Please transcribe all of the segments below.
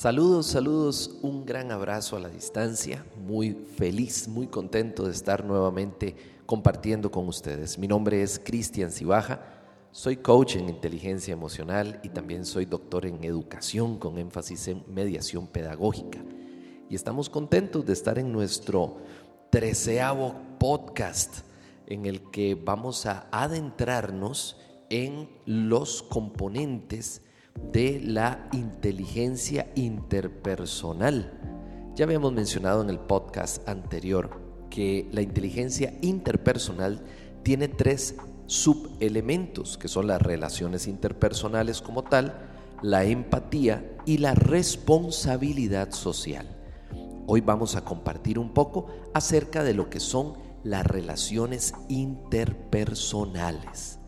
Saludos, saludos, un gran abrazo a la distancia, muy feliz, muy contento de estar nuevamente compartiendo con ustedes. Mi nombre es Cristian Cibaja, soy coach en inteligencia emocional y también soy doctor en educación con énfasis en mediación pedagógica. Y estamos contentos de estar en nuestro treceavo podcast en el que vamos a adentrarnos en los componentes de la inteligencia interpersonal. Ya habíamos mencionado en el podcast anterior que la inteligencia interpersonal tiene tres subelementos, que son las relaciones interpersonales como tal, la empatía y la responsabilidad social. Hoy vamos a compartir un poco acerca de lo que son las relaciones interpersonales.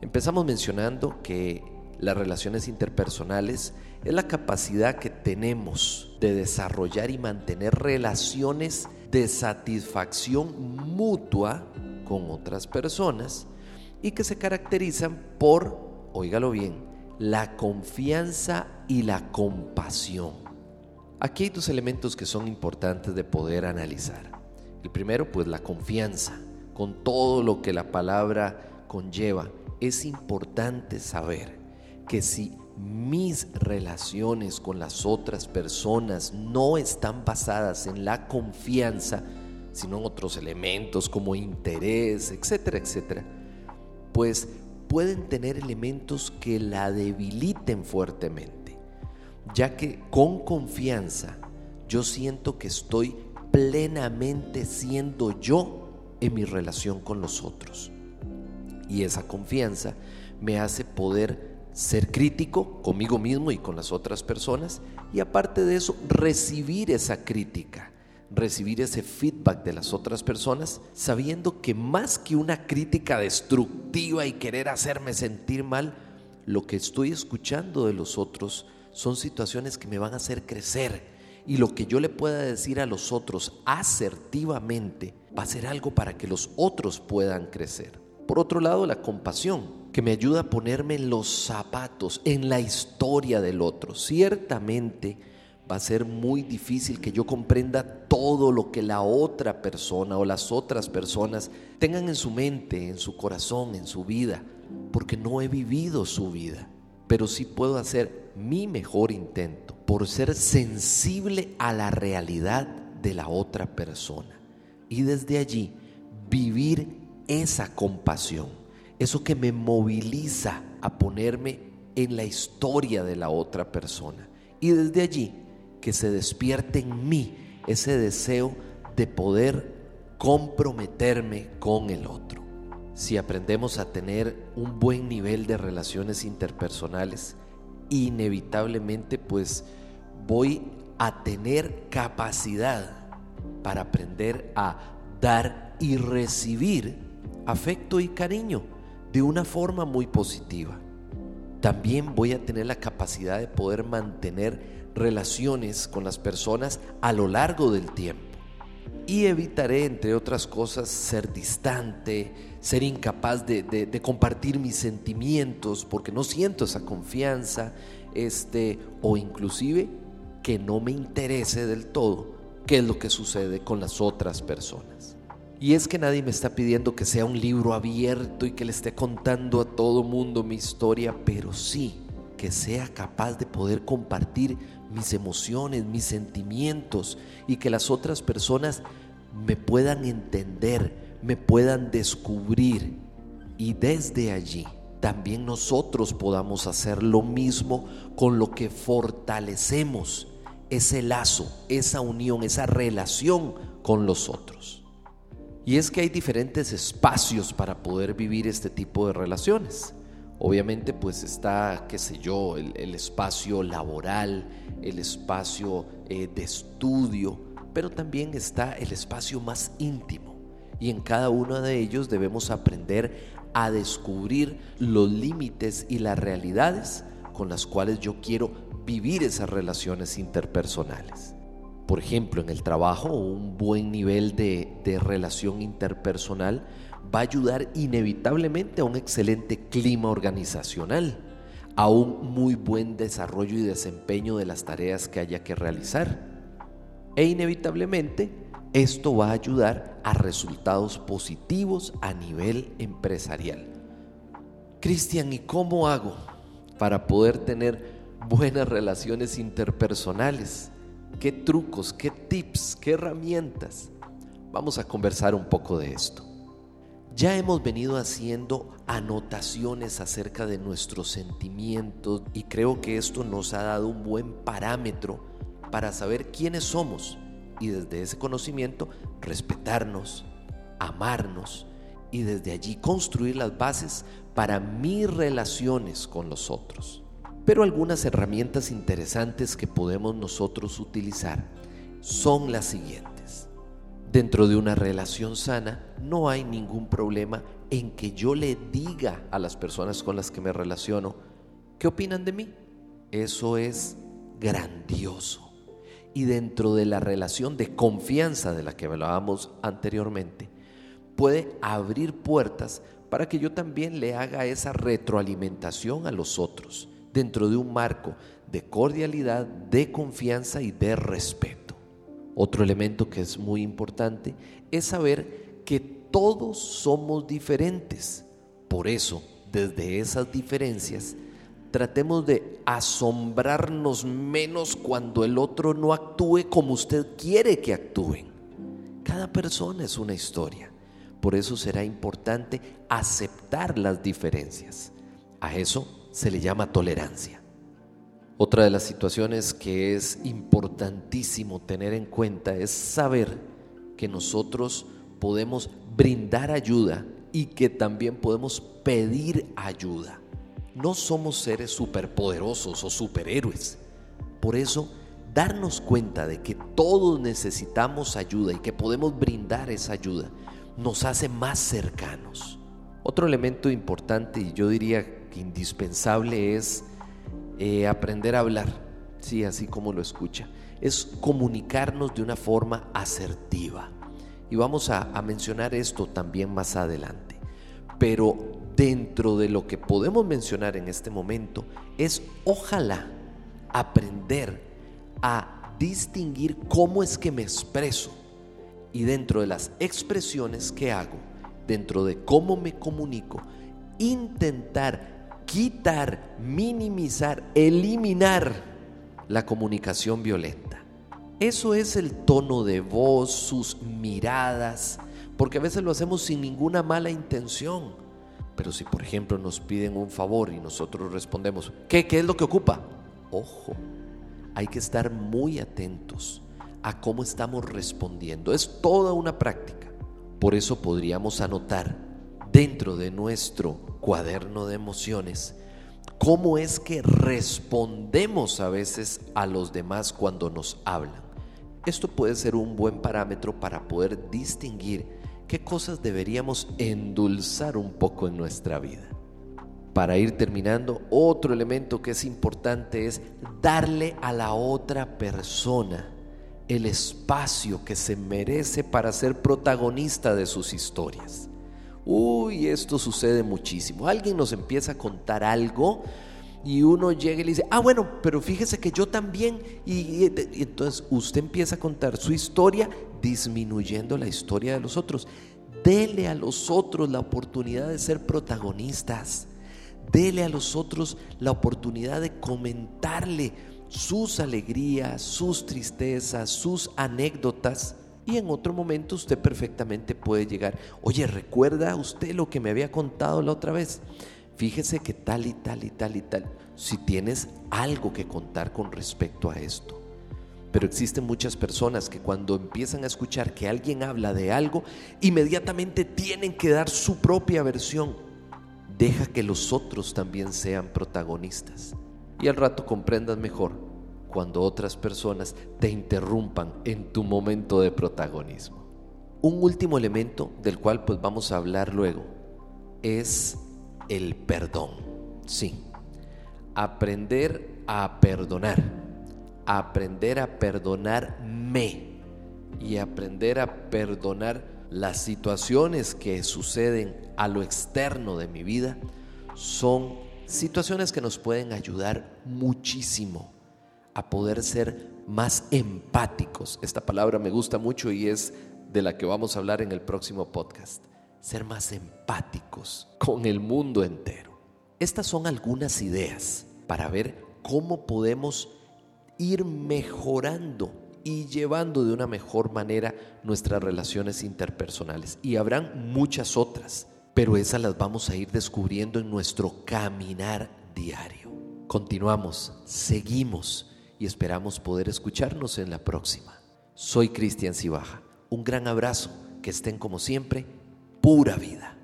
Empezamos mencionando que las relaciones interpersonales es la capacidad que tenemos de desarrollar y mantener relaciones de satisfacción mutua con otras personas y que se caracterizan por, oígalo bien, la confianza y la compasión. Aquí hay dos elementos que son importantes de poder analizar. El primero, pues la confianza, con todo lo que la palabra conlleva. Es importante saber que si mis relaciones con las otras personas no están basadas en la confianza, sino en otros elementos como interés, etcétera, etcétera, pues pueden tener elementos que la debiliten fuertemente, ya que con confianza yo siento que estoy plenamente siendo yo en mi relación con los otros. Y esa confianza me hace poder ser crítico conmigo mismo y con las otras personas y aparte de eso recibir esa crítica, recibir ese feedback de las otras personas sabiendo que más que una crítica destructiva y querer hacerme sentir mal, lo que estoy escuchando de los otros son situaciones que me van a hacer crecer y lo que yo le pueda decir a los otros asertivamente va a ser algo para que los otros puedan crecer. Por otro lado, la compasión que me ayuda a ponerme en los zapatos, en la historia del otro. Ciertamente va a ser muy difícil que yo comprenda todo lo que la otra persona o las otras personas tengan en su mente, en su corazón, en su vida, porque no he vivido su vida. Pero sí puedo hacer mi mejor intento por ser sensible a la realidad de la otra persona. Y desde allí vivir esa compasión eso que me moviliza a ponerme en la historia de la otra persona. Y desde allí que se despierte en mí ese deseo de poder comprometerme con el otro. Si aprendemos a tener un buen nivel de relaciones interpersonales, inevitablemente pues voy a tener capacidad para aprender a dar y recibir afecto y cariño de una forma muy positiva. También voy a tener la capacidad de poder mantener relaciones con las personas a lo largo del tiempo. Y evitaré, entre otras cosas, ser distante, ser incapaz de, compartir mis sentimientos porque no siento esa confianza, este, o inclusive que no me interese del todo qué es lo que sucede con las otras personas. Y es que nadie me está pidiendo que sea un libro abierto y que le esté contando a todo mundo mi historia, pero sí que sea capaz de poder compartir mis emociones, mis sentimientos y que las otras personas me puedan entender, me puedan descubrir y desde allí también nosotros podamos hacer lo mismo con lo que fortalecemos ese lazo, esa unión, esa relación con los otros. Y es que hay diferentes espacios para poder vivir este tipo de relaciones. Obviamente pues está, qué sé yo, el, espacio laboral, el espacio eh, de estudio, pero también está el espacio más íntimo. Y en cada uno de ellos debemos aprender a descubrir los límites y las realidades con las cuales yo quiero vivir esas relaciones interpersonales por ejemplo, en el trabajo, un buen nivel de, relación interpersonal va a ayudar inevitablemente a un excelente clima organizacional, a un muy buen desarrollo y desempeño de las tareas que haya que realizar. E inevitablemente esto va a ayudar a resultados positivos a nivel empresarial. Cristian, ¿y cómo hago para poder tener buenas relaciones interpersonales? ¿Qué trucos, qué tips, qué herramientas? Vamos a conversar un poco de esto. Ya hemos venido haciendo anotaciones acerca de nuestros sentimientos y creo que esto nos ha dado un buen parámetro para saber quiénes somos y desde ese conocimiento respetarnos, amarnos y desde allí construir las bases para mis relaciones con los otros. Pero algunas herramientas interesantes que podemos nosotros utilizar son las siguientes. Dentro de una relación sana no hay ningún problema en que yo le diga a las personas con las que me relaciono qué opinan de mí. Eso es grandioso. Y dentro de la relación de confianza de la que hablábamos anteriormente, puede abrir puertas para que yo también le haga esa retroalimentación a los otros dentro de un marco de cordialidad, de confianza y de respeto. Otro elemento que es muy importante es saber que todos somos diferentes. Por eso, desde esas diferencias, tratemos de asombrarnos menos cuando el otro no actúe como usted quiere que actúen. Cada persona es una historia. Por eso será importante aceptar las diferencias. A eso se le llama tolerancia. Otra de las situaciones que es importantísimo tener en cuenta es saber que nosotros podemos brindar ayuda y que también podemos pedir ayuda. No somos seres superpoderosos o superhéroes. Por eso, darnos cuenta de que todos necesitamos ayuda y que podemos brindar esa ayuda nos hace más cercanos. Otro elemento importante, y yo diría que indispensable es eh, aprender a hablar, sí, así como lo escucha, es comunicarnos de una forma asertiva. Y vamos a, a mencionar esto también más adelante. Pero dentro de lo que podemos mencionar en este momento es ojalá aprender a distinguir cómo es que me expreso y dentro de las expresiones que hago, dentro de cómo me comunico, intentar quitar, minimizar, eliminar la comunicación violenta. Eso es el tono de voz, sus miradas, porque a veces lo hacemos sin ninguna mala intención. Pero si por ejemplo nos piden un favor y nosotros respondemos, ¿qué, qué es lo que ocupa? Ojo, hay que estar muy atentos a cómo estamos respondiendo. Es toda una práctica. Por eso podríamos anotar dentro de nuestro cuaderno de emociones cómo es que respondemos a veces a los demás cuando nos hablan. Esto puede ser un buen parámetro para poder distinguir qué cosas deberíamos endulzar un poco en nuestra vida. Para ir terminando, otro elemento que es importante es darle a la otra persona el espacio que se merece para ser protagonista de sus historias. Uy, esto sucede muchísimo. Alguien nos empieza a contar algo y uno llega y le dice, ah, bueno, pero fíjese que yo también. Y, entonces usted empieza a contar su historia disminuyendo la historia de los otros. Dele a los otros la oportunidad de ser protagonistas. Dele a los otros la oportunidad de comentarle sus alegrías, sus tristezas, sus anécdotas y en otro momento usted perfectamente puede llegar, oye, ¿recuerda usted lo que me había contado la otra vez? Fíjese que tal y tal y tal y tal, si tienes algo que contar con respecto a esto. Pero existen muchas personas que cuando empiezan a escuchar que alguien habla de algo, inmediatamente tienen que dar su propia versión. Deja que los otros también sean protagonistas. Y al rato comprendan mejor cuando otras personas te interrumpan en tu momento de protagonismo. Un último elemento del cual pues vamos a hablar luego es el perdón. Sí, aprender a perdonar, aprender a perdonarme y aprender a perdonar las situaciones que suceden a lo externo de mi vida son situaciones que nos pueden ayudar muchísimo a poder ser más empáticos. Esta palabra me gusta mucho y es de la que vamos a hablar en el próximo podcast. Ser más empáticos con el mundo entero. Estas son algunas ideas para ver cómo podemos ir mejorando y llevando de una mejor manera nuestras relaciones interpersonales. Y habrán muchas otras, pero esas las vamos a ir descubriendo en nuestro caminar diario. Continuamos, seguimos y esperamos poder escucharnos en la próxima. Soy Cristian Cibaja. Un gran abrazo, que estén como siempre, pura vida.